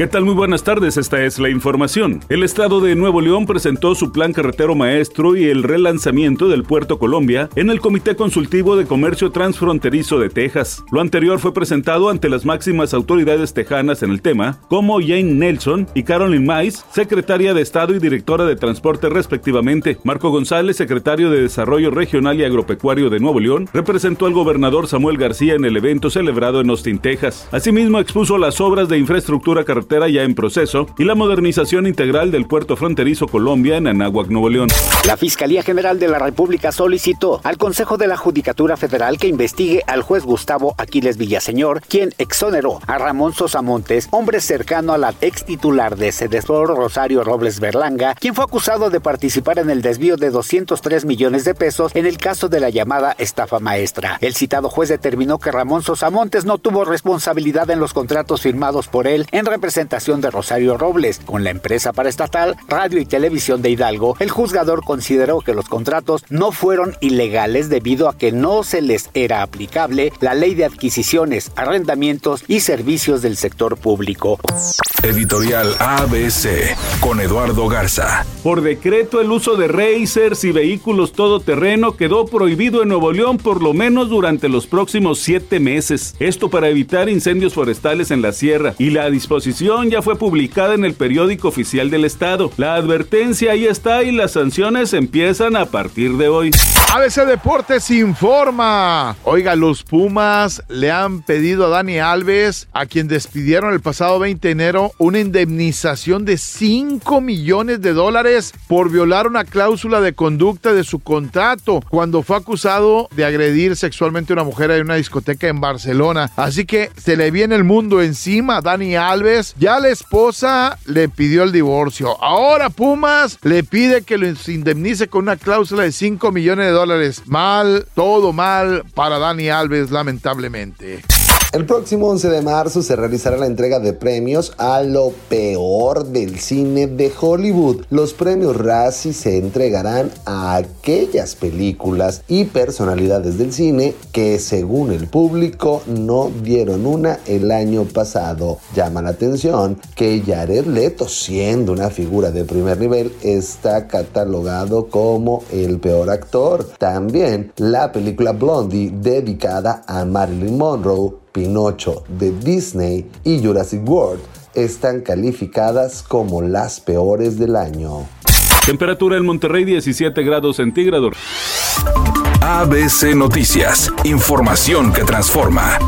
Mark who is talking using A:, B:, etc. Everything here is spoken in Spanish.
A: ¿Qué tal? Muy buenas tardes, esta es la información. El Estado de Nuevo León presentó su plan carretero maestro y el relanzamiento del Puerto Colombia en el Comité Consultivo de Comercio Transfronterizo de Texas. Lo anterior fue presentado ante las máximas autoridades tejanas en el tema, como Jane Nelson y Carolyn Mais, secretaria de Estado y directora de Transporte respectivamente. Marco González, secretario de Desarrollo Regional y Agropecuario de Nuevo León, representó al gobernador Samuel García en el evento celebrado en Austin, Texas. Asimismo, expuso las obras de infraestructura carretera ya en proceso y la modernización integral del puerto fronterizo Colombia en Anáhuac, Nuevo León.
B: La Fiscalía General de la República solicitó al Consejo de la Judicatura Federal que investigue al juez Gustavo Aquiles Villaseñor, quien exoneró a Ramón Sosa Montes, hombre cercano a la ex titular de Sedesor Rosario Robles Berlanga, quien fue acusado de participar en el desvío de 203 millones de pesos en el caso de la llamada estafa maestra. El citado juez determinó que Ramón Sosa Montes no tuvo responsabilidad en los contratos firmados por él en representación de Rosario Robles con la empresa paraestatal Radio y Televisión de Hidalgo, el juzgador consideró que los contratos no fueron ilegales debido a que no se les era aplicable la ley de adquisiciones, arrendamientos y servicios del sector público.
C: Editorial ABC con Eduardo Garza.
A: Por decreto, el uso de racers y vehículos todoterreno quedó prohibido en Nuevo León por lo menos durante los próximos siete meses. Esto para evitar incendios forestales en la sierra y la disposición ya fue publicada en el periódico oficial del estado. La advertencia ahí está y las sanciones empiezan a partir de hoy.
D: ABC Deportes informa. Oiga, los Pumas le han pedido a Dani Alves, a quien despidieron el pasado 20 de enero, una indemnización de 5 millones de dólares por violar una cláusula de conducta de su contrato cuando fue acusado de agredir sexualmente a una mujer en una discoteca en Barcelona. Así que se le viene el mundo encima a Dani Alves. Ya la esposa le pidió el divorcio. Ahora Pumas le pide que lo indemnice con una cláusula de 5 millones de dólares dólares. Mal, todo mal para Dani Alves, lamentablemente.
E: El próximo 11 de marzo se realizará la entrega de premios a lo peor del cine de Hollywood. Los premios Razzie se entregarán a aquellas películas y personalidades del cine que según el público no dieron una el año pasado. Llama la atención que Jared Leto, siendo una figura de primer nivel, está catalogado como el peor actor. También la película Blondie dedicada a Marilyn Monroe Pinocho de Disney y Jurassic World están calificadas como las peores del año.
A: Temperatura en Monterrey 17 grados centígrados.
C: ABC Noticias, información que transforma.